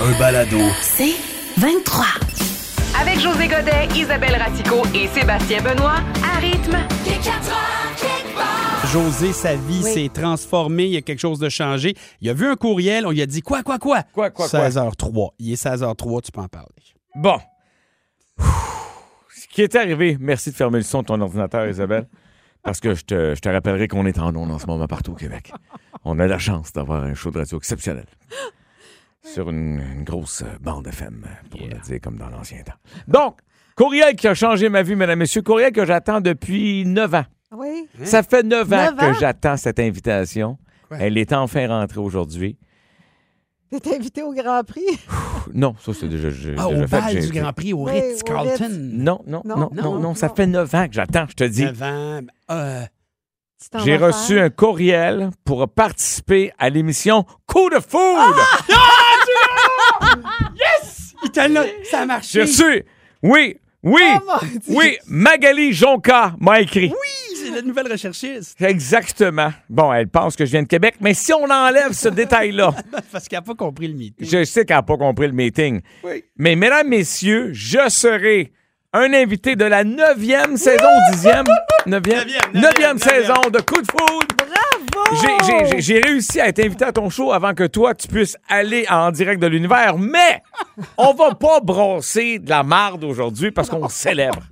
Un balado. C'est 23. Avec José Godet, Isabelle Ratico et Sébastien Benoît, à rythme. José, sa vie Oui. s'est transformée. Il y a quelque chose de changé. Il a vu un courriel. On lui a dit quoi, quoi, quoi? Quoi, quoi, quoi? 16h03. Il est 16h03. Tu peux en parler. Bon. Ce qui est arrivé, merci de fermer le son de ton ordinateur, Isabelle, parce que je te, je te rappellerai qu'on est en ondes en ce moment partout au Québec. On a la chance d'avoir un show de radio exceptionnel. Sur une, une grosse euh, bande FM, pour le dire comme dans l'ancien temps. Donc, courriel qui a changé ma vie, mesdames, messieurs. Courriel que j'attends depuis 9 ans. Oui? Ça fait 9 ans Neuf ans? que j'attends cette invitation. Ouais. Elle est enfin rentrée aujourd'hui. T'es invité au Grand Prix? Non, ça c'est déjà, Ah, déjà au fait. bal du Grand Prix au Oui, Ritz au Carlton. Ritz. Non, non, non, Non, non, non, non, ça fait 9 ans que j'attends, je te dis. 9 ans. Euh, Tu t'en J'ai reçu faire? un courriel pour participer à l'émission Coup de foudre. il Ça a marché. Je suis. Oui, oui, Oh, oui. Magali Jonca m'a écrit. Oui, c'est la nouvelle recherchiste. Exactement. Bon, elle pense que je viens de Québec, mais si on enlève ce détail-là, Parce qu'elle n'a pas compris le meeting. je sais qu'elle n'a pas compris le meeting. Oui. Mais mesdames, messieurs, je serai un invité de la neuvième saison, dixième, neuvième, Neuvième, neuvième neuvième, saison de Coup de foudre. Bravo! J'ai- réussi à être invité à ton show avant que toi, tu puisses aller en direct de l'univers, mais on va pas brosser de la marde aujourd'hui parce qu'on célèbre.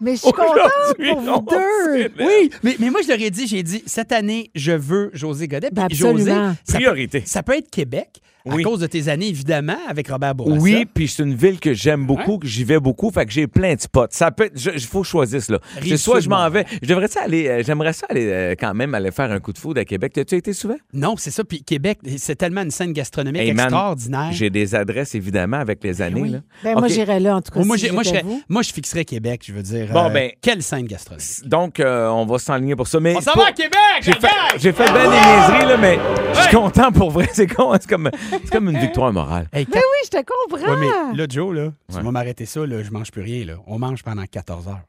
Mais je suis contente pour vous deux. Oui, mais, mais moi, je leur ai dit, j'ai dit, cette année, je veux José Godet. Ben, José, absolument. ça peut, Priorité. ça peut être Québec, Oui. à cause de tes années, évidemment, avec Robert Bourassa. Oui, puis c'est une ville que j'aime beaucoup, que j'y vais beaucoup, fait que j'ai plein de spots. Ça peut être, il faut choisir cela. Rive soit je m'en vais, je devrais ça aller, euh, j'aimerais ça aller euh, quand même aller faire un coup de foudre à Québec. T'as-tu été souvent? Non, c'est ça. Puis Québec, c'est tellement une scène gastronomique Hey, man, extraordinaire. J'ai des adresses évidemment avec les années. oui. là. Ben, moi, j'irais là, en tout cas. Oh, moi, si moi, je moi, je fixerais Québec, je veux dire. Bon, euh, ben- Quelle scène gastronomique. Donc, euh, on va s'enligner pour ça. Mais On s'en pour- va à Québec, J'ai fait, fait bien des niaiseries, là, mais je suis content pour vrai. C'est con, hein, c'est comme, c'est comme une victoire morale. Hey, Mais oui, je te comprends. Ouais, mais là, Joe, là, tu Ouais. vas m'arrêter ça, là, je mange plus rien. Là. On mange pendant 14 heures.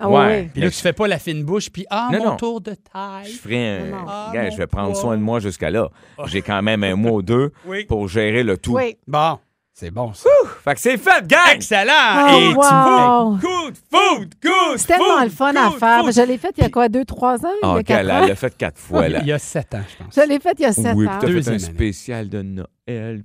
Ah, Ouais. oui. Puis là, tu fais pas la fine bouche, puis ah, Non, mon non. tour de taille. Je ferai un. Non, non. Ah, Gars, je vais prendre poids. soin de moi jusqu'à là. J'ai quand même un mois ou deux Oui. pour gérer le tout. Oui. Bon, c'est bon, ça. Fait que c'est fait, gang! Excellent! Oh, Et tu wow. fais foot, coup de C'est tellement le fun à faire. Je l'ai fait il y a quoi, deux, trois ans? il y Oh, a quatre ans? elle l'a fait quatre fois, là. Il y a 7 ans, je pense. Je l'ai fait il y a sept Oui, ans. puis t'as fait Deuxième un année. spécial de Noël,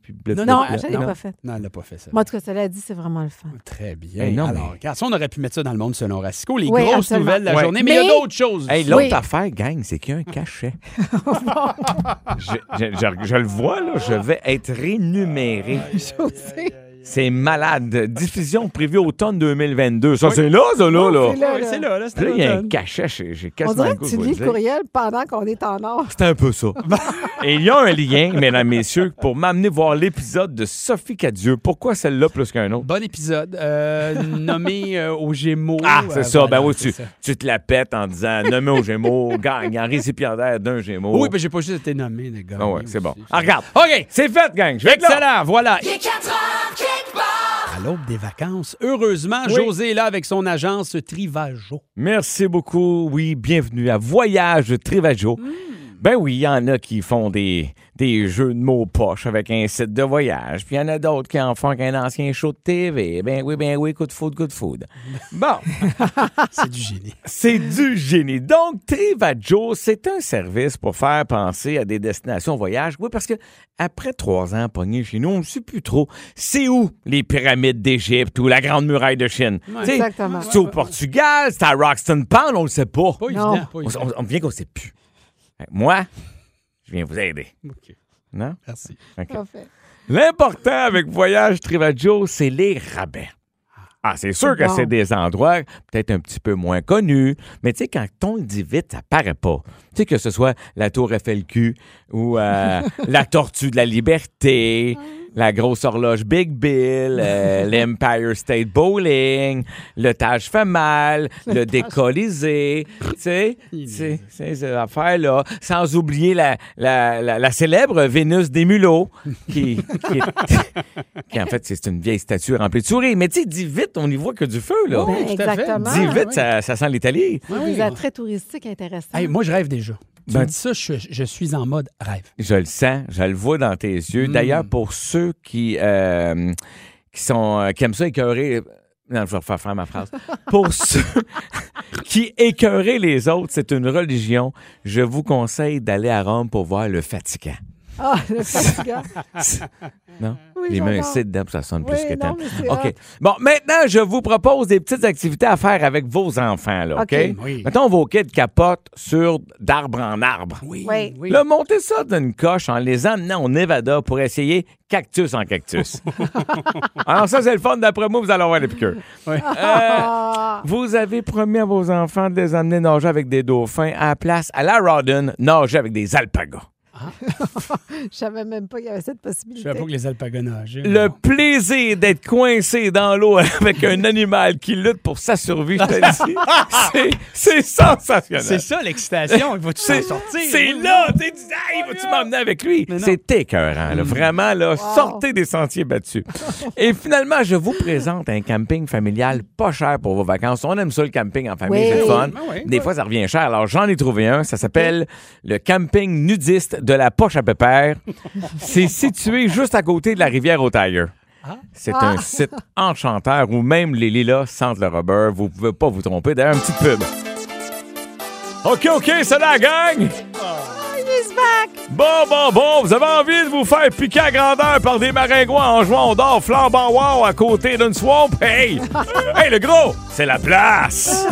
puis bleu, Non, bleu, je bleu. l'ai non. pas fait. Non, elle l'a pas fait ça. Moi, en tout cas, cela dit, c'est vraiment le fun. Très bien. Hey, non, Alors, mais- regarde, ça, on aurait pu mettre ça dans le monde selon Racico, les Oui, grosses absolument. nouvelles de la Ouais. journée, mais il y a d'autres choses. Hey, l'autre Oui. affaire, gang, c'est qu'il y a un cachet. je, je- je- je le vois, là, je vais être rémunéré. José. C'est malade. Diffusion prévue automne 2022. Ça, c'est là, ça, là, là. c'est là. Oui, c'est là, là, c'est Là, il y a un l'automne. cachet. J'ai j'ai On dirait le que tu lis le dire. courriel pendant qu'on est en or. C'est un peu ça. Et il y a un lien, mesdames, messieurs, pour m'amener voir l'épisode de Sophie Cadieux. Pourquoi celle-là plus qu'un autre? Bon épisode, euh, nommé euh, aux Gémeaux. Ah, c'est Euh, ça. voilà, ben oui, c'est tu, ça. tu te la pètes en disant nommé aux Gémeaux, gagnant récipiendaire d'un Gémeaux. Oui, mais j'ai pas juste été nommé, les gars. Ah ouais, c'est bon. Ah, regarde. OK, c'est fait, gang. Je vais être là. Excellent, voilà. À l'aube des vacances, heureusement, José est là avec son agence Trivajo. Merci beaucoup. Oui, bienvenue à Voyage Trivajo. Ben oui, il y en a qui font des, des jeux de mots poches avec un site de voyage, puis il y en a d'autres qui en font avec un ancien show de TV. Ben oui, ben oui, coup de foudre, coup de foudre. Bon, C'est du génie. c'est du génie. Donc, Trivajo, c'est un service pour faire penser à des destinations voyage. Oui, parce que après trois ans pognés chez nous, on ne sait plus trop c'est où les pyramides d'Égypte ou la Grande Muraille de Chine. Exactement. C'est au Portugal, c'est à Roxton Pound, on le sait pas. Pas Non. évident, pas On, évident. on- on vient qu'on sait plus. Fait que Moi, je viens vous aider. OK, Non? merci. Parfait. L'important avec Voyage Trivaggio, c'est les rabais. Ah, c'est sûr que Bon. c'est des endroits peut-être un petit peu moins connus, mais tu sais, quand on le dit vite, ça paraît pas. Tu sais, que ce soit la Tour FLQ ou euh, la Tortue de la Liberté la grosse horloge Big Bill, euh, l'Empire State Bowling, le Taj Mahal, le Décolisé, tu sais, tu sais, c'est ces affaires-là. Sans oublier la, la, la, la célèbre Vénus des mulots, qui, qui, est- qui, en fait, c'est une vieille statue remplie de souris. Mais tu sais, dis vite, on n'y voit que du feu, là. Oui, fait. exactement. Dis vite, oui. ça, ça sent l'Italie. Des attraits touristiques intéressants. Hey, moi, je rêve déjà. Tu Ben- me dis ça, je, je suis en mode rêve. Je le sens, je le vois dans tes yeux. Mm. D'ailleurs, pour ceux qui, euh, qui, sont, euh, qui aiment ça écœurer. Non, je vais refaire faire ma phrase. Pour ceux qui écœuraient les autres, c'est une religion. Je vous conseille d'aller à Rome pour voir le Vatican. Ah, le fatigant. Non? Oui, Les mains ici dedans, ça sonne plus que non, mais OK. hot. Bon, maintenant, je vous propose des petites activités à faire avec vos enfants, là, OK? OK? Oui. Mettons, vos kids capotent sur d'arbre en arbre. Oui. Oui. Là, montez ça d'une coche en les emmenant au Nevada pour essayer cactus en cactus. Alors ça, c'est le fun. D'après moi, vous allez avoir les piqûres. Euh, vous avez promis à vos enfants de les amener nager avec des dauphins à la place, à la Rodden, nager avec des alpagas. je savais même pas qu'il y avait cette Je possibilité. savais pas que les alpagas nageaient. Le Non. plaisir d'être coincé dans l'eau avec un animal qui lutte pour sa survie, je te le dis, c'est- sensationnel. C'est ça l'excitation. Il va-tu s'en C'est sortir? c'est là, tu dis, hey, vas-tu m'emmener avec lui? C'est écœurant, là. Vraiment, là, sortez des sentiers battus. Et finalement, je vous présente un camping familial pas cher pour vos vacances. On aime ça, le camping en famille, Oui. c'est le fun. Ben oui. Des fois, ça revient cher. Alors, j'en ai trouvé un. Ça s'appelle le camping nudiste de la poche à pépère. C'est situé juste à côté de la rivière Otailleur. C'est un site enchanteur où même les lilas sentent le rubber. Vous pouvez pas vous tromper. D'ailleurs, une petite pub. OK, OK, c'est la gang! He's back! Bon, bon, bon, vous avez envie de vous faire piquer à grandeur par des maringouins en jouant au dard flambant wow à côté d'une swamp? Hey! hey, le gros, c'est la place!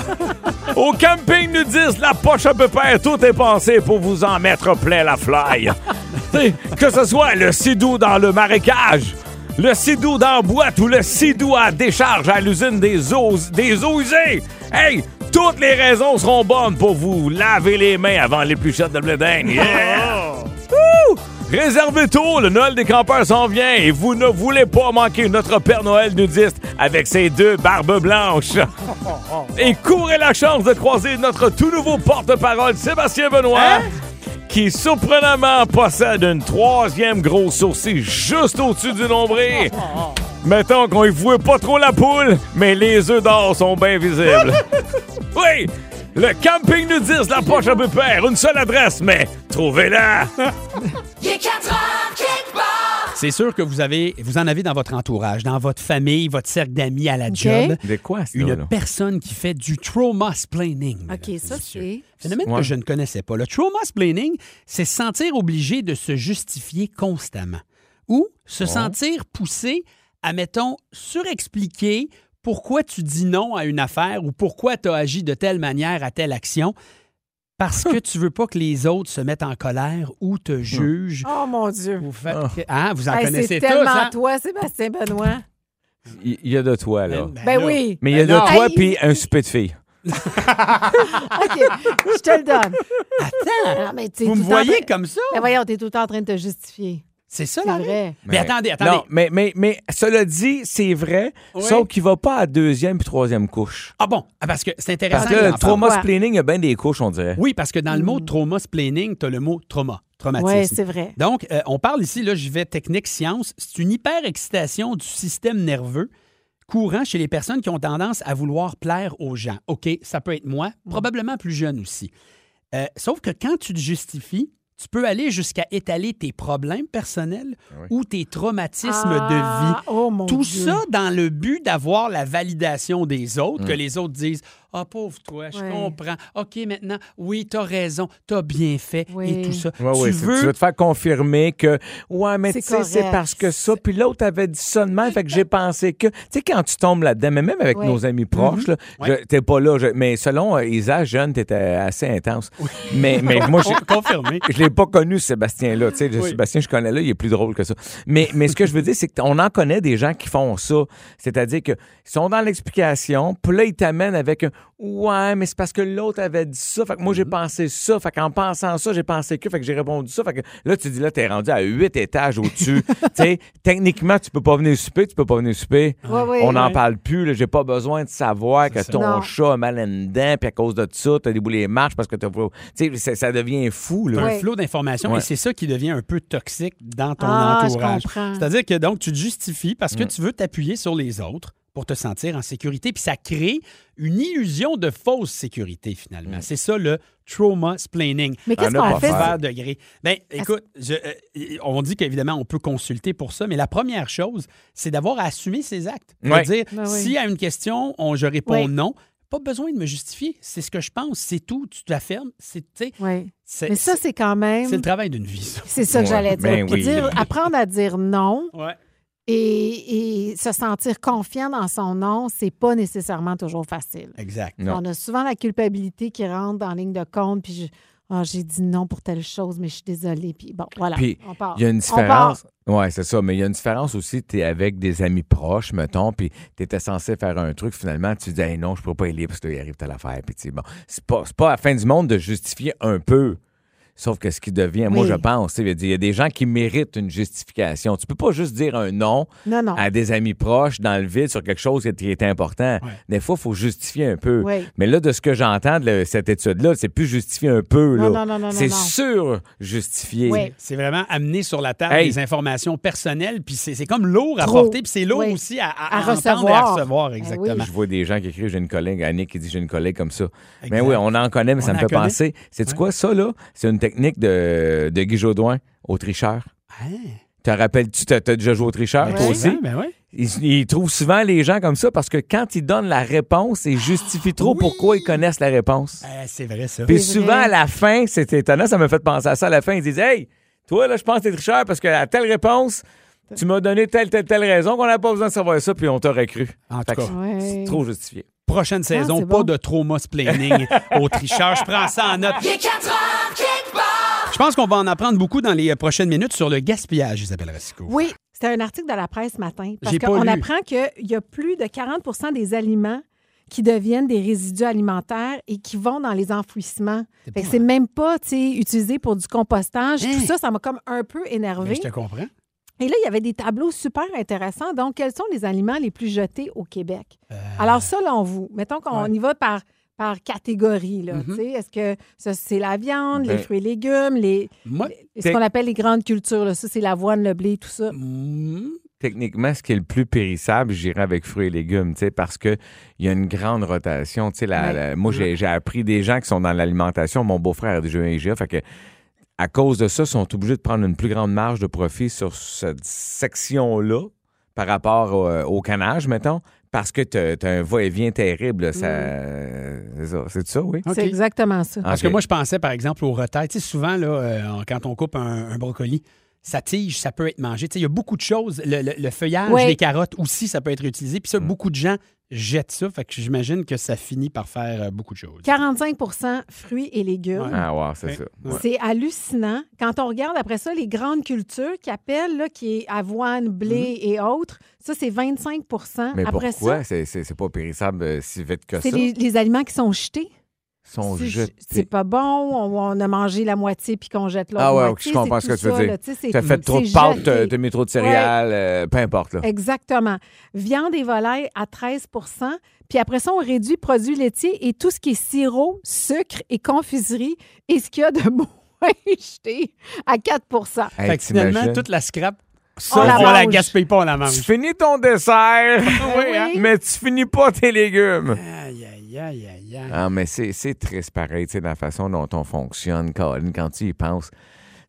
Au camping nudiste, la poche à peu près, tout est pensé pour vous en mettre plein la fly. Que ce soit le sidou dans le marécage, le sidou dans la boîte ou le sidou à décharge à l'usine des eaux, des eaux usées. Hey, toutes les raisons seront bonnes pour vous laver les mains avant l'épluchette de blé d'Inde. Yeah! Réservez tôt, le Noël des campeurs s'en vient et vous ne voulez pas manquer notre Père Noël nudiste avec ses deux barbes blanches. Et courez la chance de croiser notre tout nouveau porte-parole, Sébastien Benoît, qui surprenamment possède une troisième grosse sourcil juste au-dessus du nombril. Mettons qu'on y voit pas trop la poule, mais les œufs d'or sont bien visibles. Oui, le camping nudiste, la poche à peu père, une seule adresse, mais trouvez-la. C'est sûr que vous avez, vous en avez dans votre entourage, dans votre famille, votre cercle d'amis à la job. De quoi, ça, Une là? personne qui fait du trauma splaining. OK, ça, c'est. Phénomène Ouais. que je ne connaissais pas. Le trauma splaining, c'est se sentir obligé de se justifier constamment ou se sentir poussé à, mettons, surexpliquer pourquoi tu dis non à une affaire ou pourquoi tu as agi de telle manière à telle action parce que tu veux pas que les autres se mettent en colère ou te jugent. Oh mon Dieu! Ou fait que- hein, vous en Hey, connaissez c'est tous, tellement hein? toi, Sébastien Benoît. Il y a de toi, là. Ben là. oui. Mais il y a Ben de non. toi Hey. puis un souper de filles. OK, je te le donne. Attends, Non, mais tu sais, vous me voyez train- comme ça? Ben voyons, t'es tout le temps en train de te justifier. C'est ça, la vrai. Mais attendez, attendez. Non, mais, mais, mais cela dit, c'est vrai, Oui. sauf qu'il va pas à deuxième puis troisième couche. Ah bon, Ah, parce que c'est intéressant. Parce que le trauma splaining, il y a bien des couches, on dirait. Oui, parce que dans le mot Hmm. trauma splaining, tu as le mot trauma, traumatisme. Oui, c'est vrai. Donc, euh, on parle ici, là, j'y vais technique science, c'est une hyperexcitation du système nerveux courant chez les personnes qui ont tendance à vouloir plaire aux gens. OK, ça peut être moi, probablement plus jeune aussi. Euh, sauf que quand tu te justifies, tu peux aller jusqu'à étaler tes problèmes personnels ou tes traumatismes de vie. Ah, Oh mon Tout Dieu. ça dans le but d'avoir la validation des autres, que les autres disent Ah, pauvre toi, je Ouais. comprends. OK, maintenant, oui, t'as raison, t'as bien fait Oui. et tout ça. Ouais, tu, c'est- veux... tu veux te faire confirmer que, ouais, mais C'est tu sais, c'est parce que ça, puis l'autre avait dit même, fait que j'ai pensé que, tu sais, quand tu tombes là-dedans, mais même avec Ouais. nos amis proches, là. Ouais. je- t'es pas là, je- mais selon euh, Isa, jeune, t'étais assez intense. Mais, mais moi, j'ai- Confirmé. je l'ai pas connu, Sébastien-là. Tu sais, Oui. Sébastien, je connais là, il est plus drôle que ça. Mais, mais ce que je veux dire, c'est qu'on en connaît des gens qui font ça. C'est-à-dire qu'ils sont dans l'explication, puis là, ils t'amènent avec un Ouais, mais c'est parce que l'autre avait dit ça. Fait que moi, j'ai pensé ça. Fait qu'en pensant ça, j'ai pensé que. Fait que j'ai répondu ça. Fait que là, tu dis, là, t'es rendu à huit étages au-dessus. tu sais, techniquement, tu peux pas venir souper, tu peux pas venir souper. Ouais, ouais. On n'en Ouais. parle plus. là. J'ai pas besoin de savoir que ça. ton Non. chat a mal à une dent, puis à cause de ça, t'as déboulé les marches parce que t'as pas. Tu sais, ça- ça devient fou, là. Ouais. un flot d'informations Ouais. et c'est ça qui devient un peu toxique dans ton Ah, je entourage. comprends. C'est-à-dire que donc tu te justifies parce Mm. que tu veux t'appuyer sur les autres pour te sentir en sécurité, puis ça crée une illusion de fausse sécurité finalement. Mm. C'est ça le trauma splaining. Mais qu'est-ce qu'on pas fait? faire. degrés. Ben, écoute, je- euh, on dit qu'évidemment, on peut consulter pour ça, mais la première chose, c'est d'avoir à assumer ses actes. Ouais. dire, Ben oui. si à une question, on, je réponds Oui. non, pas besoin de me justifier. C'est ce que je pense, c'est tout. Tu te la fermes. C'est, Oui. c'est, Mais ça, c'est quand même. c'est le travail d'une vie, ça. C'est ça que Ouais, j'allais dire. ben oui. Dire- apprendre à dire non Ouais. Et, et se sentir confiant dans son non, c'est pas nécessairement toujours facile. Exact. Non. On a souvent la culpabilité qui rentre en ligne de compte, puis je- Ah, j'ai dit non pour telle chose, mais je suis désolée. Puis bon, voilà, Puis, on part. Il y a une différence. Oui, c'est ça. Mais il y a une différence aussi. Tu es avec des amis proches, mettons, puis tu étais censé faire un truc. Finalement, tu dis, hey, non, je ne peux pas y aller parce qu'il arrive telle affaire. Puis, bon, c'est pas, c'est pas la fin du monde de justifier un peu. Sauf que ce qui devient, moi, je pense, il y a des gens qui méritent une justification. Tu peux pas juste dire un non Non, non. à des amis proches dans le vide sur quelque chose qui est important. Ouais. Des fois, il faut justifier un peu. Oui. Mais là, de ce que j'entends de le- cette étude-là, c'est plus justifier un peu. Non, là. non, non, non, c'est sûr justifier. Oui. C'est vraiment amener sur la table Hey. des informations personnelles, puis c'est, c'est comme lourd à Trop. porter, puis c'est lourd aussi à, à, À entendre recevoir. et à recevoir, Eh exactement. oui. Je vois des gens qui écrivent, j'ai une collègue, Annick qui dit j'ai une collègue comme ça. Exact. Mais oui, on en connaît, mais On ça me fait connaît. penser. C'est Ouais. quoi? Ça, là? C'est une technique de, de Guy Jodoin au tricheur. Ah. Te rappelles-tu, t'as t'as déjà joué au tricheur, Ouais. toi aussi? Ouais, ben ouais. Il, il trouve souvent les gens comme ça parce que quand ils donnent la réponse, ils justifient trop oui. pourquoi ils connaissent la réponse. Euh, c'est vrai, ça. Puis souvent, vrai. à la fin, c'est étonnant, ça me fait penser à ça. À la fin, ils disent Hey, toi, là, je pense que t'es tricheur parce que à telle réponse, tu m'as donné telle, telle, telle raison qu'on n'a pas besoin de savoir ça, puis on t'aurait cru. En tout cas, Ouais. c'est trop justifié. prochaine saison, pas bon. de trauma splaining au tricheur. Je prends ça en note. Je pense qu'on va en apprendre beaucoup dans les euh, prochaines minutes sur le gaspillage, Isabelle Racicot. Oui, c'était un article de la presse ce matin. Parce qu'on apprend qu'il y a plus de 40% des aliments qui deviennent des résidus alimentaires et qui vont dans les enfouissements. C'est même pas utilisé pour du compostage. Hein? Tout ça, ça m'a comme un peu énervé. je te comprends. Et là, il y avait des tableaux super intéressants. Donc, quels sont les aliments les plus jetés au Québec? Euh, Alors, selon vous, mettons qu'on Ouais. y va par, par catégorie. là, sais. Est-ce que ça, c'est la viande, Ben- les fruits et légumes, les, Moi, les- ce qu'on appelle les grandes cultures? là. Ça, c'est l'avoine, le blé, tout ça. mm, Techniquement, ce qui est le plus périssable, j'irais avec fruits et légumes, tu sais, parce qu'il y a une grande rotation. Tu sais, la- Ouais. la- moi, j'ai appris des gens qui sont dans l'alimentation. Mon beau-frère a déjà un IGA, fait que à cause de ça, ils sont obligés de prendre une plus grande marge de profit sur cette section-là par rapport au, au canage, mettons, parce que tu as, un va-et-vient terrible. ça- C'est ça, c'est ça, oui? C'est exactement ça. Parce que moi, je pensais, par exemple, au retail. Tu sais, souvent, là, euh, quand on coupe un, un brocoli, sa tige, ça peut être mangé. Tu sais, il y a beaucoup de choses. Le, le- le feuillage, Ouais. les carottes aussi, ça peut être utilisé. Puis ça, Mm. beaucoup de gens jettent ça. Fait que j'imagine que ça finit par faire euh, beaucoup de choses. 45% fruits et légumes. Ah, ouais, c'est Ouais. ça. Ouais. C'est hallucinant. Quand on regarde après ça, les grandes cultures qui appellent, là, qui est avoine, blé et autres, ça, c'est 25 Mm-hmm. Mais Après pourquoi? ça, C'est- C'est c'est pas périssable euh, si vite que ça. c'est les, les aliments qui sont jetés. Sont C'est- jetés. C'est pas bon, on, on a mangé la moitié puis qu'on jette l'autre Ah ouais, moitié. je comprends ce que tu veux ça, dire. Tu T'as fait trop de pâtes, jeté. t'as t'as mis trop de céréales, euh, peu importe. Là. Exactement. Viande et volaille à 13% Puis après ça, on réduit produits laitiers et tout ce qui est sirop, sucre et confiserie et ce qu'il y a de moins jeté à 4 Hey, fait que finalement, toute la scrap, On ça, la on la mange. gaspille pas, on la mange. Tu finis ton dessert, Oui, hein? mais tu finis pas tes légumes. Aïe, aïe, aïe, aïe, Ah, mais c'est c'est triste pareil, tu sais, dans la façon dont on fonctionne, Colin, quand tu y penses.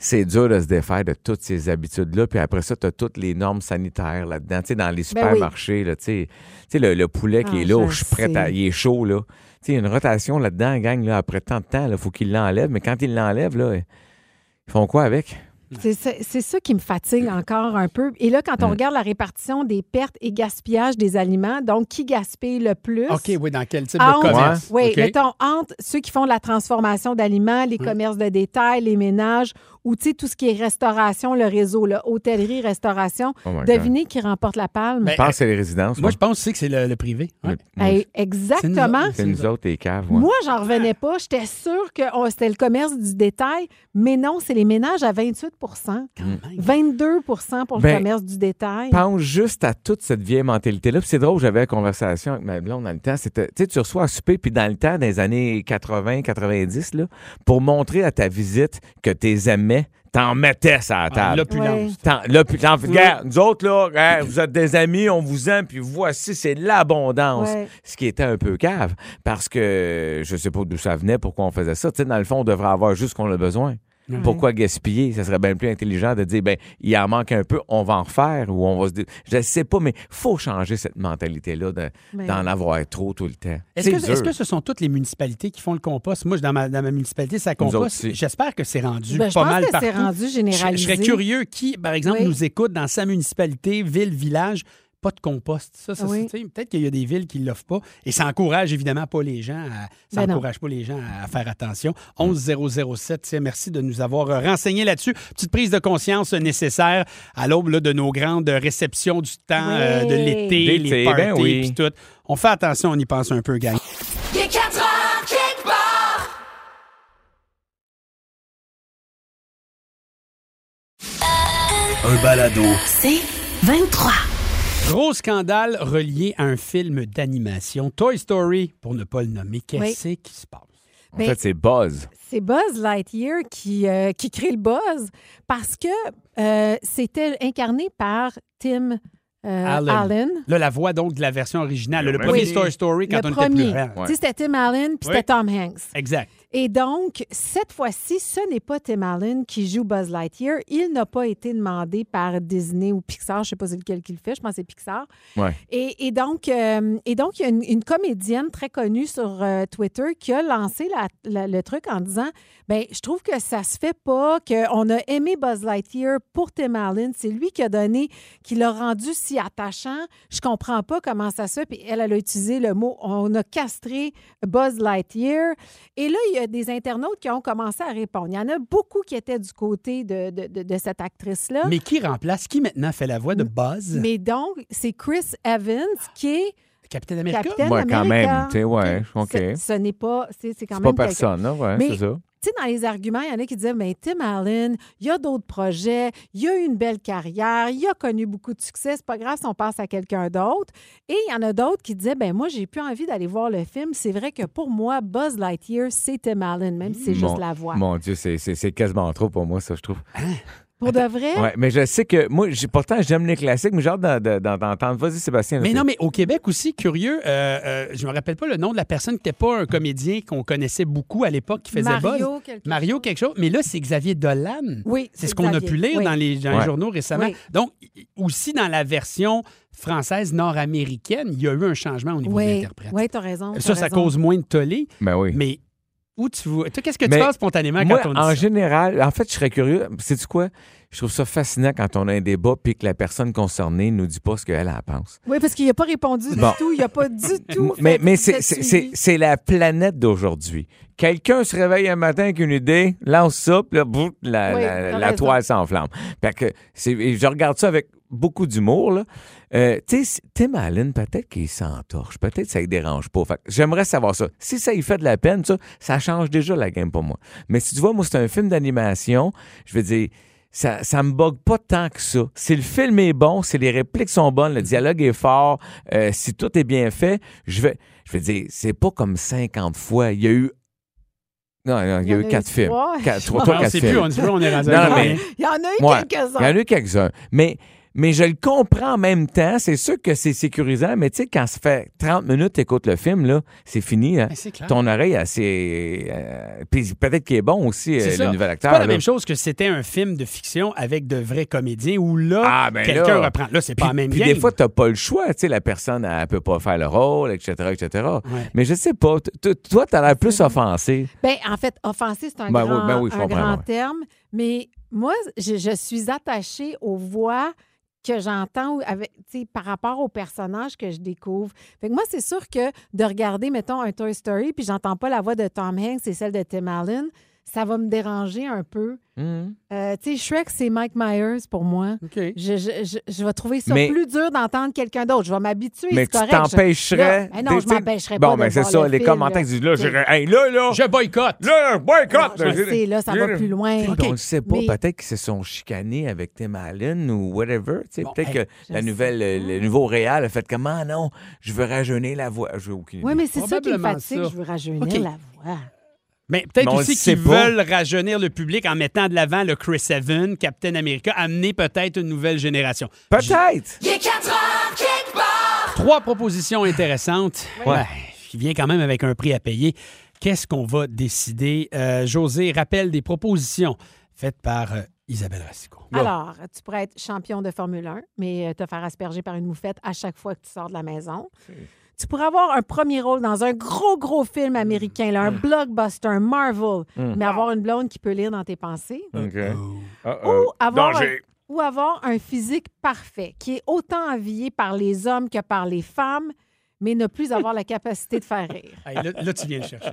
C'est dur de se défaire de toutes ces habitudes-là. Puis après ça, tu as toutes les normes sanitaires là-dedans. Tu sais, dans les Ben supermarchés, là, tu sais, tu sais, le, le poulet qui Ah, est là, je suis prêt à. Il est chaud, là. Tu sais, il y a une rotation là-dedans, gang, là, après tant de temps, il faut qu'ils l'enlèvent. Mais quand ils l'enlèvent, là, ils font quoi avec? C'est ça, qui me fatigue encore un peu. Et là, quand on regarde la répartition des pertes et gaspillage des aliments, donc qui gaspille le plus? OK, oui, dans quel type Entre- de commerce? Oui, mettons, entre ceux qui font de la transformation d'aliments, les commerces de détail, les ménages ou tu sais, tout ce qui est restauration, le réseau, là, hôtellerie, restauration. Oh. Devinez qui remporte la palme. Je pense que c'est les résidences. Moi, je pense aussi que c'est le, le privé. Ouais. Moi, Hey, exactement. C'est nous autres, les caves. ouais. Moi, j'en revenais pas. J'étais sûre que oh, c'était le commerce du détail, mais non, c'est les ménages à 28% 22% pour le Ben, commerce du détail. pense juste à toute cette vieille mentalité-là. Puis c'est drôle, j'avais une conversation avec ma blonde dans le temps. C'était, tu sais, tu reçois à souper, puis dans le temps, dans les années 80, 90, là, pour montrer à ta visite que t'es t'en mettais ça à la Ah, table. L'opulence. T'en- Là, puis t'en- regarde, nous autres, là, vous êtes des amis, on vous aime, puis voici, c'est l'abondance. Ouais. Ce qui était un peu cave, parce que je sais pas d'où ça venait, pourquoi on faisait ça. Tu sais, dans le fond, on devrait avoir juste ce qu'on a besoin. Pourquoi gaspiller? Ça serait bien plus intelligent de dire, ben, il en manque un peu, on va en refaire ou on va se dire. Je sais pas, mais faut changer cette mentalité-là de- Mais- d'en avoir trop tout le temps. Est-ce que, ce sont toutes les municipalités qui font le compost? Moi, dans ma, dans ma municipalité, ça compost. J'espère que c'est rendu Ben, je pas pense mal que partout. c'est rendu Je, serais curieux qui, par exemple, Oui. nous écoute dans sa municipalité, ville, village, pas de compost. Ça, ça, Oui. Peut-être qu'il y a des villes qui ne l'offrent pas. Et ça encourage évidemment pas les gens à, ça Ben non. encourage pas les gens à faire attention. 11007, tiens, merci de nous avoir euh, renseigné là-dessus. Petite prise de conscience nécessaire à l'aube là, de nos grandes réceptions du temps, Oui. euh, de l'été, les parties ben oui. puis tout. On fait attention, on y pense un peu, gang. Il est 4 heures, quelque part. Un balado. C'est 23. Gros scandale relié à un film d'animation, Toy Story, pour ne pas le nommer. Qu'est-ce qui se passe? En Ben, fait, c'est Buzz. C'est Buzz Lightyear qui, euh, qui crée le buzz parce que euh, c'était incarné par Tim euh, Allen. Allen. Là, la voix donc de la version originale. Le premier Toy Story quand le on premier. était plus grand. Tu sais, C'était Tim Allen puis Oui. c'était Tom Hanks. Exact. Et donc, cette fois-ci, ce n'est pas Tim Allen qui joue Buzz Lightyear. Il n'a pas été demandé par Disney ou Pixar. Je ne sais pas c'est lequel qui le fait. Je pense que c'est Pixar. Ouais. Et, et donc, euh, et donc, il y a une, une comédienne très connue sur euh, Twitter qui a lancé la- la- le truc en disant ben je trouve que ça se fait pas, qu'on a aimé Buzz Lightyear pour Tim Allen. C'est lui qui a donné, qui l'a rendu si attachant. Je comprends pas comment ça se fait. Puis elle, elle a utilisé le mot on a castré Buzz Lightyear. Et là, il y a des internautes qui ont commencé à répondre. Il y en a beaucoup qui étaient du côté de, de- de- de cette actrice-là. Mais qui remplace, qui maintenant fait la voix de Buzz? Mais donc, c'est Chris Evans qui est Capitaine America? Capitaine Ouais, quand même, tu sais, ouais, OK. Ce, n'est pas, c'est c'est quand C'est même pas personne, là, ouais, c'est ça. Tu sais, dans les arguments, il y en a qui disaient, mais Tim Allen, il y a d'autres projets, il a eu une belle carrière, il a connu beaucoup de succès, c'est pas grave si on passe à quelqu'un d'autre. Et il y en a d'autres qui disaient, ben moi, j'ai plus envie d'aller voir le film. C'est vrai que pour moi, Buzz Lightyear, c'est Tim Allen, même si c'est juste la voix. Mon Dieu, c'est- c'est c'est quasiment trop pour moi, ça, je trouve. Pour de vrai, Ouais, mais je sais que moi, j'ai- pourtant, j'aime les classiques, mais j'ai hâte d'en- d'en- d'entendre. Vas-y, Sébastien. Mais non, mais au Québec aussi, curieux, euh, euh, je me rappelle pas le nom de la personne qui n'était pas un comédien qu'on connaissait beaucoup à l'époque qui faisait Buzz. Mario, quelque Mario quelque chose. Mais là, c'est Xavier Dolan. Oui, C'est ce qu'on a pu lire Oui. dans les, dans les Ouais. journaux récemment. Oui. Donc, aussi dans la version française nord-américaine, il y a eu un changement au niveau de Oui, l'interprète. oui, t'as raison. Ça, t'as ça raison. cause moins de tollé. Ben oui. Mais où tu vois? Toi, qu'est-ce que tu penses spontanément Moi, quand on dit en ça? général, en fait, je serais curieux. Sais-tu quoi? Je trouve ça fascinant quand on a un débat puis que la personne concernée nous dit pas ce qu'elle elle pense. Oui, parce qu'il n'a pas répondu Bon. du tout. Il n'a pas du tout. Mais, fait- mais fait c'est- c'est- suivi. c'est c'est la planète d'aujourd'hui. Quelqu'un se réveille un matin avec une idée, lance ça, puis là, boum, la, Oui, la- t'as la raison. toile s'enflamme. Fait que c'est- et je regarde ça avec beaucoup d'humour. là. Euh, tu sais, Tim Allen, peut-être qu'il s'entorche, peut-être que ça ne dérange pas. Fait que j'aimerais savoir ça. Si ça lui fait de la peine, ça, ça change déjà la game pour moi. Mais si tu vois, moi, c'est un film d'animation, je veux dire, ça, ça me bug pas tant que ça. Si le film est bon, si les répliques sont bonnes, le dialogue est fort, euh, si tout est bien fait, je vais, je vais dire, c'est pas comme 50 fois. Il y a eu. Non, non, il y a eu quatre films. trois. Quatre- trois, quatre films. plus, on sait plus, on est rendu Non, à mais- combien? Il y en a eu Ouais, Il y en quelques-uns. a eu quelques-uns. Mais, mais je le comprends en même temps. C'est sûr que c'est sécurisant, mais tu sais, quand ça fait 30 minutes tu écoutes le film, là, c'est fini. hein. C'est clair. Ton oreille, assez. euh, puis peut-être qu'il est bon aussi, C'est euh, le nouvel C'est acteur. pas la là. même chose que c'était un film de fiction avec de vrais comédiens où là, Ah, ben quelqu'un là. reprend. Là, c'est pas la même puis game. des fois, tu n'as pas le choix. Tu sais, la personne, elle peut pas faire le rôle, etc., etc. Ouais. Mais je sais pas. Toi, tu as l'air plus offensé. Ben, en fait, offensé, c'est un Ben oui, grand, ben oui, un grand ouais. terme. Mais moi, je, je suis attachée aux voix que j'entends avec, par rapport aux personnages que je découvre. Fait moi, c'est sûr que de regarder, mettons, un Toy Story, puis j'entends pas la voix de Tom Hanks et celle de Tim Allen, ça va me déranger un peu. Mhm. Euh, tu sais, Shrek, c'est Mike Myers pour moi. Je, je, je, je vais trouver ça Mais- plus dur d'entendre quelqu'un d'autre. Je vais m'habituer, Mais c'est tu correct. Je- t'empêcherais. Non, je m'empêcherais pas Bon, mais c'est ça, le les film, commentaires disent là, hey, là, là, Je boycotte. là, boycott! Non, je sais, là, ça va plus loin. On ne sait pas, Mais- peut-être qu'ils se sont chicanés avec Tim Allen ou whatever. Bon, peut-être hey, que la nouvelle, le nouveau Réal a fait comment non, je veux rajeunir la voix. Oui, mais c'est ça qui me fatigue. Je veux rajeunir la voix. Mais peut-être aussi qu'ils veulent rajeunir le public en mettant de l'avant le Chris Evans, Captain America, amener peut-être une nouvelle génération. Peut-être! Il est 4 heures, quelque part. Trois propositions intéressantes. Ouais. Qui vient quand même avec un prix à payer. Qu'est-ce qu'on va décider? Euh, José, rappelle des propositions faites par euh, Isabelle Racicot. Alors, tu pourrais être champion de Formule 1, mais euh, te faire asperger par une moufette à chaque fois que tu sors de la maison. Tu pourrais avoir un premier rôle dans un gros, gros film américain, là, un blockbuster, un Marvel, mais avoir une blonde qui peut lire dans tes pensées. OK. Ou avoir, un, Danger. ou avoir un physique parfait, qui est autant envié par les hommes que par les femmes, mais ne plus avoir la capacité de faire rire. Hey, là, là, tu viens le chercher.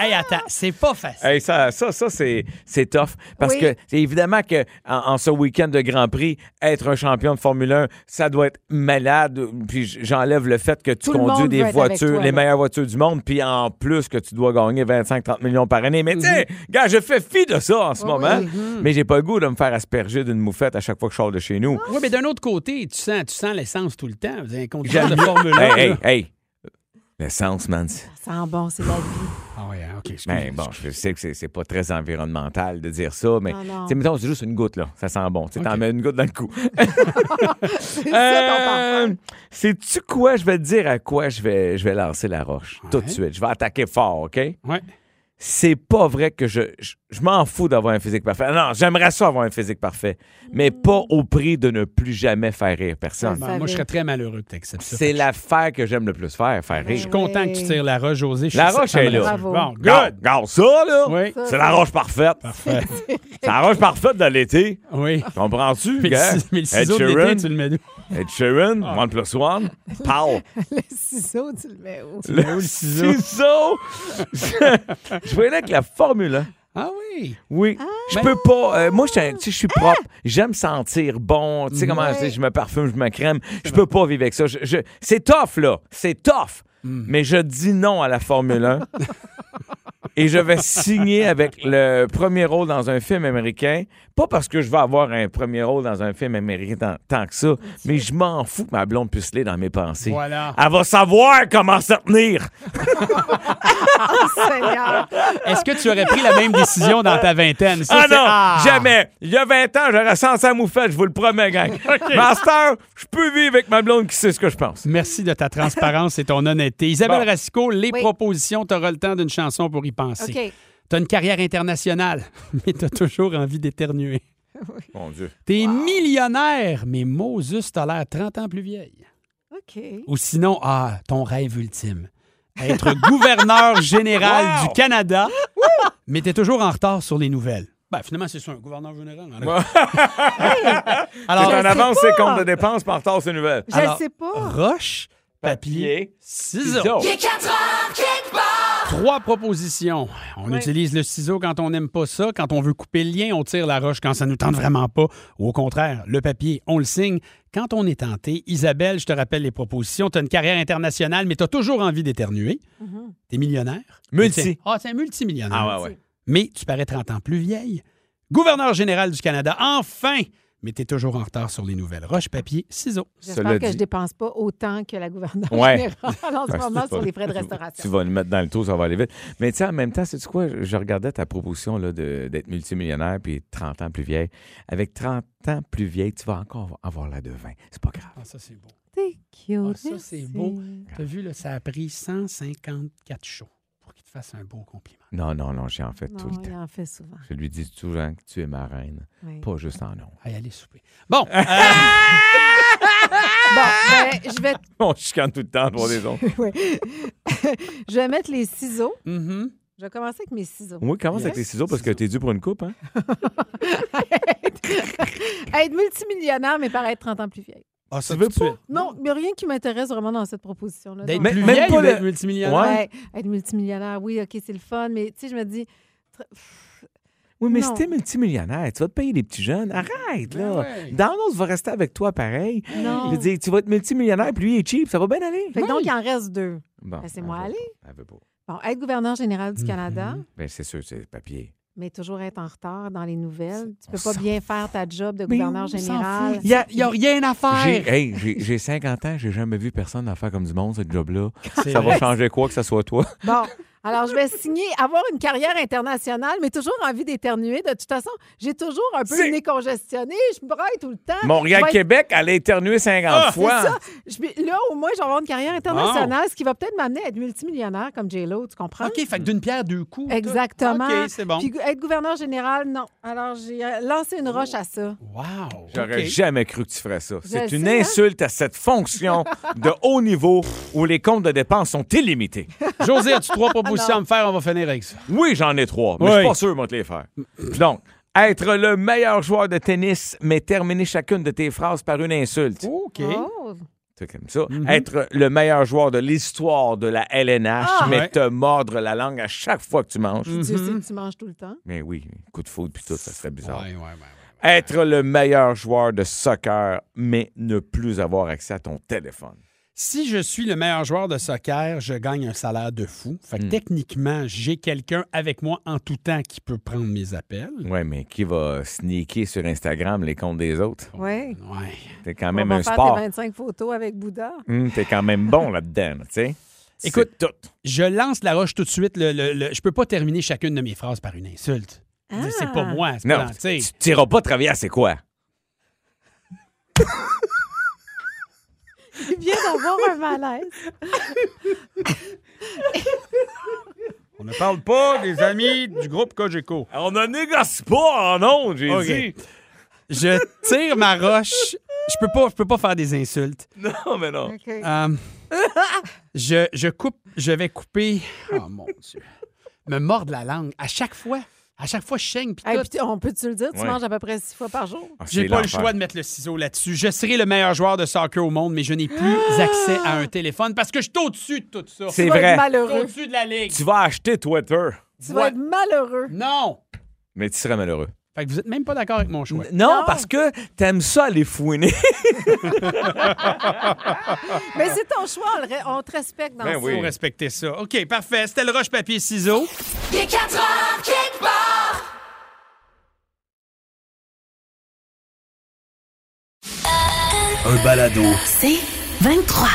hey, attends, c'est pas facile. Hey, ça, ça, ça c'est, c'est tough. Parce Oui. que c'est évidemment que en, en ce week-end de Grand Prix, être un champion de Formule 1, ça doit être malade. Puis j'enlève le fait que tu Tout conduis des voitures, toi, les là. meilleures voitures du monde, puis en plus que tu dois gagner 25-30 millions par année. Mais tu sais, gars, je fais fi de ça en ce Mhm. Oui, moment. oui. Mais j'ai pas le goût de me faire asperger d'une moufette à chaque fois que je sors de chez nous. Oui, mais d'un autre côté, tu sens, tu sens l'essence tout le temps. Vous avez un conducteur de Formule 1. Hey, hey, là. Hey. L'essence, man. Ça sent bon, c'est la vie. Ah ouais, hein, OK. excuse- Ben bon, je sais que c'est, c'est pas très environnemental de dire ça, mais Non, non. tu sais, mettons, c'est juste une goutte, là. Ça sent bon. Tu sais, t'en OK. mets une goutte dans le cou. C'est ça ton Euh, parfum. Sais-tu quoi? Je vais te dire à quoi je vais, je vais lancer la roche? Tout de Ouais. suite. Je vais attaquer fort, OK? Ouais. C'est pas vrai que je. Je, je m'en fous d'avoir un physique parfait. Non, j'aimerais ça avoir un physique parfait, mais pas au prix de ne plus jamais faire rire personne. Ben, moi, je serais très malheureux que tu acceptes ça. C'est l'affaire que j'aime le plus faire, faire Je rire. suis content que tu tires la roche, José. Je La roche est là. Bravo. Bon, good. regarde ça, là! Oui, C'est la roche parfaite. parfait. C'est la roche parfaite de l'été. oui. Comprends-tu? Mais, gars? le, ciseau de l'été, tu le mets? Ed Sheeran, one plus one, pow. Le ciseau, tu le mets où? Le ciseau? ciseau? je aller avec la Formule 1. Ah oui. Oui. Je Ben- peux pas. euh, moi, je suis un- tu sais, je suis propre. J'aime sentir bon. Tu sais comment Ouais. je me parfume, je me crème. Je peux pas vivre avec ça. Je- je- c'est tough, là. C'est tough. Mais je dis non à la Formule 1. Et je vais signer avec le premier rôle dans un film américain. Pas parce que je veux avoir un premier rôle dans un film américain tant, tant que ça, mais je m'en fous que ma blonde puisse lire dans mes pensées. Voilà. Elle va savoir comment se tenir. Seigneur. Est-ce que tu aurais pris la même décision dans ta vingtaine? Ça, Ah non, jamais. Il y a 20 ans, j'aurais senti la moufette, je vous le promets, gang. Master, je peux vivre avec ma blonde qui sait ce que je pense. Merci de ta transparence et ton honnêteté. Isabelle Bon. Racicot, les Oui. propositions, tu auras le temps d'une chanson pour y penser. OK. Tu as une carrière internationale, mais tu as toujours envie d'éternuer. Mon Dieu. Tu es millionnaire, mais Moses, t'as l'air 30 ans plus vieille. OK. Ou sinon, ah, ton rêve ultime. Être gouverneur général Wow! du Canada, mais tu es toujours en retard sur les nouvelles. Ben, finalement, c'est ça, un gouverneur général. hein? Alors, C'est en avance ses comptes de dépenses, par retard ses nouvelles. Je ne sais pas. roche, papier, ciseaux. ciseaux. Trois propositions. On utilise le ciseau quand on n'aime pas ça. Quand on veut couper le lien, on tire la roche quand ça nous tente vraiment pas. Ou au contraire, le papier, on le signe quand on est tenté. Isabelle, je te rappelle les propositions. Tu as une carrière internationale, mais tu as toujours envie d'éternuer. Tu es millionnaire. Multi. Ah, c'est un multimillionnaire. Ah ouais, ouais. Mais tu parais 30 ans plus vieille. Gouverneur général du Canada, enfin! Mais tu es toujours en retard sur les nouvelles. Roche, papier, ciseaux. J'espère que je dit- dépense pas autant que la gouverneure Ouais. générale en ce Ouais, moment c'est sur les frais de Tu restauration. vas le mettre dans le taux, ça va aller vite. Mais tu sais, en même temps, c'est quoi? Je regardais ta proposition là, de- d'être multimillionnaire puis 30 ans plus vieille. Avec 30 ans plus vieille, tu vas encore avoir la de 20. C'est pas grave. Ah, ça, c'est beau. T'es cute. Ah, ça, c'est beau. Tu as vu, là, ça a pris 154 shows te fasse un beau compliment. Non, non, non, j'en fais tout Non, le il temps. en fait souvent. Je lui dis souvent que tu es ma reine, Oui. pas juste en nom. Allez, allez souper. Bon, euh, Bon, ben, je vais, On chicane tout le temps pour des autres. oui. je vais mettre les ciseaux. mhm. Je vais commencer avec mes ciseaux. Oui, commence avec les ciseaux parce que t'es dû pour une coupe, hein? Être multimillionnaire, mais paraître 30 ans plus vieille. Ah, ça Tu veux suite. Non, il n'y a rien qui m'intéresse vraiment dans cette proposition-là. D'être Donc, plus même vieille pas d'être le- multimillionnaire? Ouais. ouais, être multimillionnaire, oui, OK, c'est le fun, mais tu sais, je me dis, pff, Oui, mais Non. si t'es multimillionnaire, tu vas te payer des petits jeunes. Arrête, là. Ben ouais. Donald va rester avec toi pareil. Non. Je veux dire, tu vas être multimillionnaire, puis lui, il est cheap. Ça va bien aller. Fait que donc, il en reste deux. Bon, Laissez-moi elle veut aller. pas. Elle veut pas. Bon, être gouverneur général du Canada, Ben, c'est sûr, c'est le papier. Mais toujours être en retard dans les nouvelles. Tu peux on pas bien faire ta job de gouverneur général. Il n'y a, y a rien à J'ai faire. hey, j'ai- j'ai 50 ans, j'ai jamais vu personne en faire comme du monde, ce job-là. Ça va changer quoi que ça soit toi? Bon, alors je vais signer, avoir une carrière internationale, mais toujours envie d'éternuer. De toute façon, j'ai toujours un peu le nez congestionné. Je me braille tout le temps. Montréal-Québec, elle a éternué 50 Ah, C'est fois. ça. Je là, au moins, je vais avoir une carrière internationale, ce qui va peut-être m'amener à être multimillionnaire comme J-Lo, tu comprends? OK, fait que d'une pierre, deux coups. Exactement. OK, c'est bon. Puis être gouverneur général, non. Alors, j'ai euh, lancé une roche à ça. Wow. J'aurais jamais cru que tu ferais ça. C'est une sais, hein? insulte à cette fonction de haut niveau où les comptes de dépenses sont illimités. José, as-tu trois propositions Non. à me faire? On va finir avec ça. Oui, j'en ai trois, mais je Oui. suis pas sûr, moi, de les faire. Donc, être le meilleur joueur de tennis, mais terminer chacune de tes phrases par une insulte. OK. Oh. C'est comme ça. Être le meilleur joueur de l'histoire de la LNH, Ah! mais Ouais. te mordre la langue à chaque fois que tu manges. Dieu sait que tu manges tout le temps. Mais oui, coup de foudre puis tout, ça serait bizarre. Ouais, ouais, ouais, ouais. Être le meilleur joueur de soccer, mais ne plus avoir accès à ton téléphone. Si je suis le meilleur joueur de soccer, je gagne un salaire de fou. Fait que Hmm. techniquement, j'ai quelqu'un avec moi en tout temps qui peut prendre mes appels. Ouais, mais qui va sneaker sur Instagram les comptes des autres? Oui. Ouais. C'est quand On même va un faire sport. tes 25 photos avec Bouddha. Hum, T'es quand même bon là-dedans, tu sais. Écoute, tout. Je lance la roche tout de suite. Le, le- le- je peux pas terminer chacune de mes phrases par une insulte. Dire, C'est pas Ah. moi. Non, pas dans- tu sais. tu t'iras pas travailler à c'est quoi? Il vient d'avoir un malaise. On ne parle pas des amis du groupe Cogeco. On ne négocie pas en ondes, j'ai OK. dit. Je tire ma roche. Je peux pas, je peux pas faire des insultes. Non, mais non. Euh, je, je coupe, je vais couper. Oh mon Dieu. Me mordre la langue à chaque fois. À chaque fois, je saigne. Hey, tout. on peut-tu le dire? Tu Ouais. manges à peu près six fois par jour. Ah, J'ai pas le choix de mettre le ciseau là-dessus. Je serai le meilleur joueur de soccer au monde, mais je n'ai plus accès à un téléphone parce que je suis au-dessus de tout ça. C'est Tu vas vrai. être Je suis malheureux. au-dessus de la ligue. Tu vas acheter Twitter, Tu vas être malheureux. Non! mais tu serais malheureux. Fait que vous êtes même pas d'accord avec mon choix. Non, Non. parce que t'aimes ça aller fouiner. Mais c'est ton choix. on le re- On te respecte dans Ben ça. oui. Faut respecter ça. OK, parfait. C'était le roche, papier, ciseaux. Il est 4 heures quelque Un balado. C'est 23.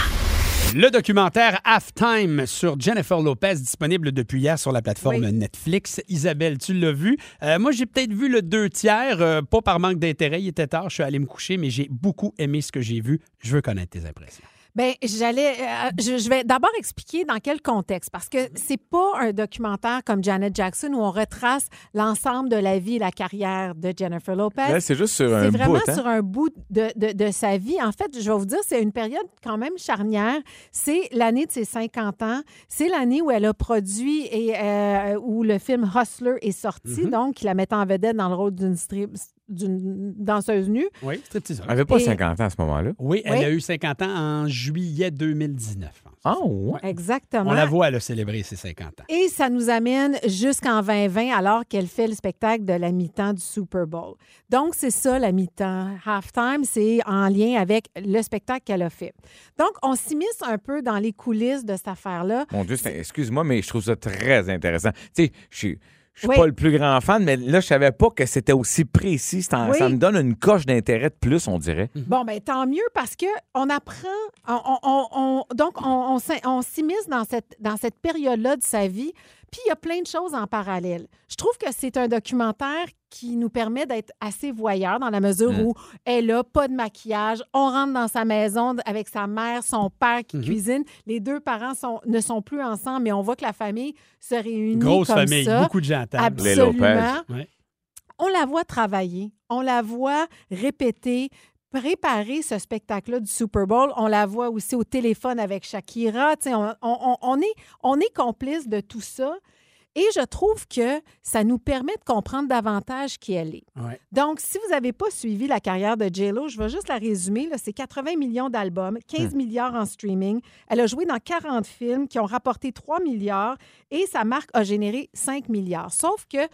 Le documentaire Halftime sur Jennifer Lopez, disponible depuis hier sur la plateforme Oui. Netflix. Isabelle, tu l'as vu. Euh, moi, j'ai peut-être vu le deux tiers, euh, pas par manque d'intérêt. Il était tard, je suis allé me coucher, mais j'ai beaucoup aimé ce que j'ai vu. Je veux connaître tes impressions. Ben, j'allais. euh, je, je vais d'abord expliquer dans quel contexte, parce que c'est pas un documentaire comme Janet Jackson où on retrace l'ensemble de la vie et la carrière de Jennifer Lopez. C'est juste sur C'est un vraiment bout. hein? sur un bout de, de- de sa vie. En fait, je vais vous dire, c'est une période quand même charnière. C'est l'année de ses 50 ans. C'est l'année où elle a produit et euh, où le film Hustler est sorti, Mhm. donc qui la mettait en vedette dans le rôle d'une strip- d'une danseuse nue. Oui, striptease. Elle avait pas Et- 50 ans à ce moment-là. Oui, elle Oui. a eu 50 ans en juillet 2019. je pense. Ah, ouais. Exactement. On la voit, elle a célébré ses 50 ans. Et ça nous amène jusqu'en 2020, alors qu'elle fait le spectacle de la mi-temps du Super Bowl. Donc, c'est ça, la mi-temps. Halftime, c'est en lien avec le spectacle qu'elle a fait. Donc, on s'immisce un peu dans les coulisses de cette affaire-là. Mon Dieu, excuse-moi, mais je trouve ça très intéressant. Tu sais, je suis. Je suis Oui. pas le plus grand fan, mais là, je savais pas que c'était aussi précis. Oui. Ça me donne une coche d'intérêt de plus, on dirait. Bon, ben tant mieux parce que on apprend, on, on- on- on- donc on s'immisce dans cette, dans cette période-là de sa vie. Puis il y a plein de choses en parallèle. Je trouve que c'est un documentaire qui nous permet d'être assez voyeurs dans la mesure Mm. où elle a pas de maquillage. On rentre dans sa maison avec sa mère, son père qui Mhm. cuisine. Les deux parents sont, ne sont plus ensemble, mais on voit que la famille se réunit Grosse comme famille, ça. beaucoup de gens à table. Les Lopez. Absolument. Ouais. On la voit travailler, on la voit répéter, préparer ce spectacle-là du Super Bowl. On la voit aussi au téléphone avec Shakira. Tu sais, On, on- on- on est, on est complice de tout ça. Et je trouve que ça nous permet de comprendre davantage qui elle est. Ouais. Donc, si vous n'avez pas suivi la carrière de J-Lo, je vais juste la résumer. C'est 80 millions d'albums, 15 milliards en streaming. Elle a joué dans 40 films qui ont rapporté 3 milliards et sa marque a généré 5 milliards. Sauf que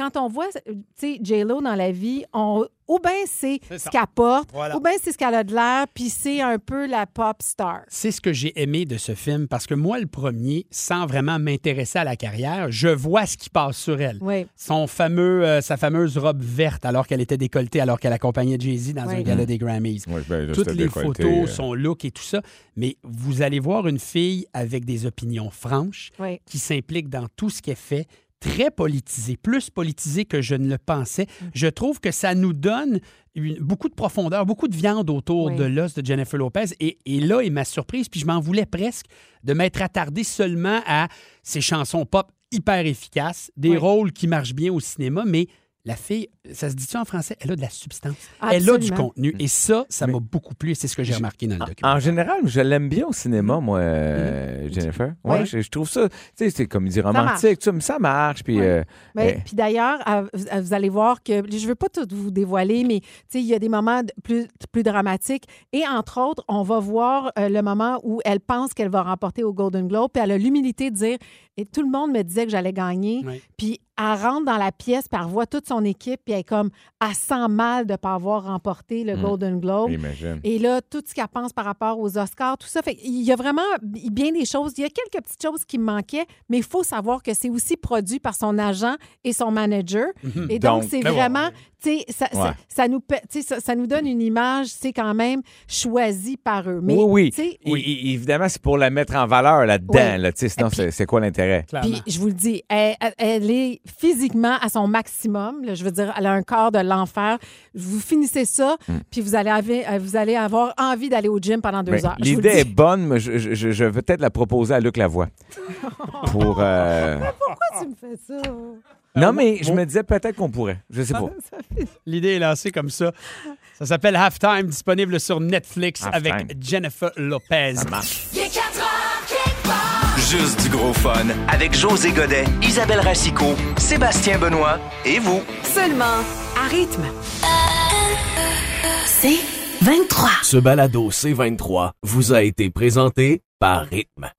quand on voit tu sais, J-Lo dans la vie, on, ou bien c'est ce qu'elle porte, Voilà. ou bien c'est ce qu'elle a de l'air, puis c'est un peu la pop star. C'est ce que j'ai aimé de ce film parce que moi, le premier, sans vraiment m'intéresser à la carrière, je vois ce qui passe sur elle. Oui. Son fameux, euh, sa fameuse robe verte alors qu'elle était décolletée, alors qu'elle accompagnait Jay-Z dans Oui. un gala des Grammys. Ben, Toutes les décolleté, photos, euh. son look et tout ça. Mais vous allez voir une fille avec des opinions franches Oui. qui s'implique dans tout ce qu'elle fait, très politisée, plus politisée que je ne le pensais. Je trouve que ça nous donne une- beaucoup de profondeur, beaucoup de viande autour Oui. de l'os de Jennifer Lopez. Et, et là est ma surprise, puis je m'en voulais presque de m'être attardé seulement à ces chansons pop hyper efficaces, des Oui. rôles qui marchent bien au cinéma, mais la fille, ça se dit-tu en français? Elle a de la substance. Elle a du contenu. Et ça, ça m'a beaucoup plu et c'est ce que j'ai remarqué dans le En- documentaire. En général, je l'aime bien au cinéma, moi, euh, Jennifer. Ouais, Oui. je, je trouve ça, tu sais, c'est comédie marche. romantique, ça, mais ça marche. Puis, Oui. euh, eh, Puis d'ailleurs, à- vous vous allez voir que, je ne veux pas tout vous dévoiler, mais tu sais, il y a des moments plus, plus dramatiques. Et entre autres, on va voir euh, le moment où elle pense qu'elle va remporter au Golden Globe, puis elle a l'humilité de dire, et tout le monde me disait que j'allais gagner. Oui. Puis elle rentre dans la pièce, puis elle revoit toute son équipe, puis elle est comme, elle sent mal de ne pas avoir remporté le Mm. Golden Globe. imagine. Et là, tout ce qu'elle pense par rapport aux Oscars, tout ça. Fait il y a vraiment bien des choses. Il y a quelques petites choses qui me manquaient, mais il faut savoir que c'est aussi produit par son agent et son manager. Et donc, c'est vraiment, tu sais, ça, ça- Ouais. ça nous, pe- tu sais, ça, ça nous donne une image, c'est quand même choisi par eux. Mais, oui, oui. Et- évidemment, c'est pour la mettre en valeur là-dedans. Oui. Là, tu sais, sinon, c'est- quoi l'intérêt? Puis je vous le dis, elle est physiquement à son maximum. là. je veux dire, elle a un corps de l'enfer. Vous finissez ça, puis vous allez, avoir, euh, vous allez avoir envie d'aller au gym pendant deux Ben, heures. L'idée est bonne, mais je, je- je- vais peut-être la proposer à Luc Lavoie. pour. euh, Pourquoi tu me fais ça? Non, mais je me disais peut-être qu'on pourrait. Je sais pas. L'idée est lancée comme ça. Ça s'appelle Halftime, disponible sur Netflix avec Jennifer Lopez. Ça marche. Juste du gros fun avec José Godet, Isabelle Racicot, Sébastien Benoît et vous. Seulement à rythme. C'est 23. Ce balado C23 vous a été présenté par Rythme.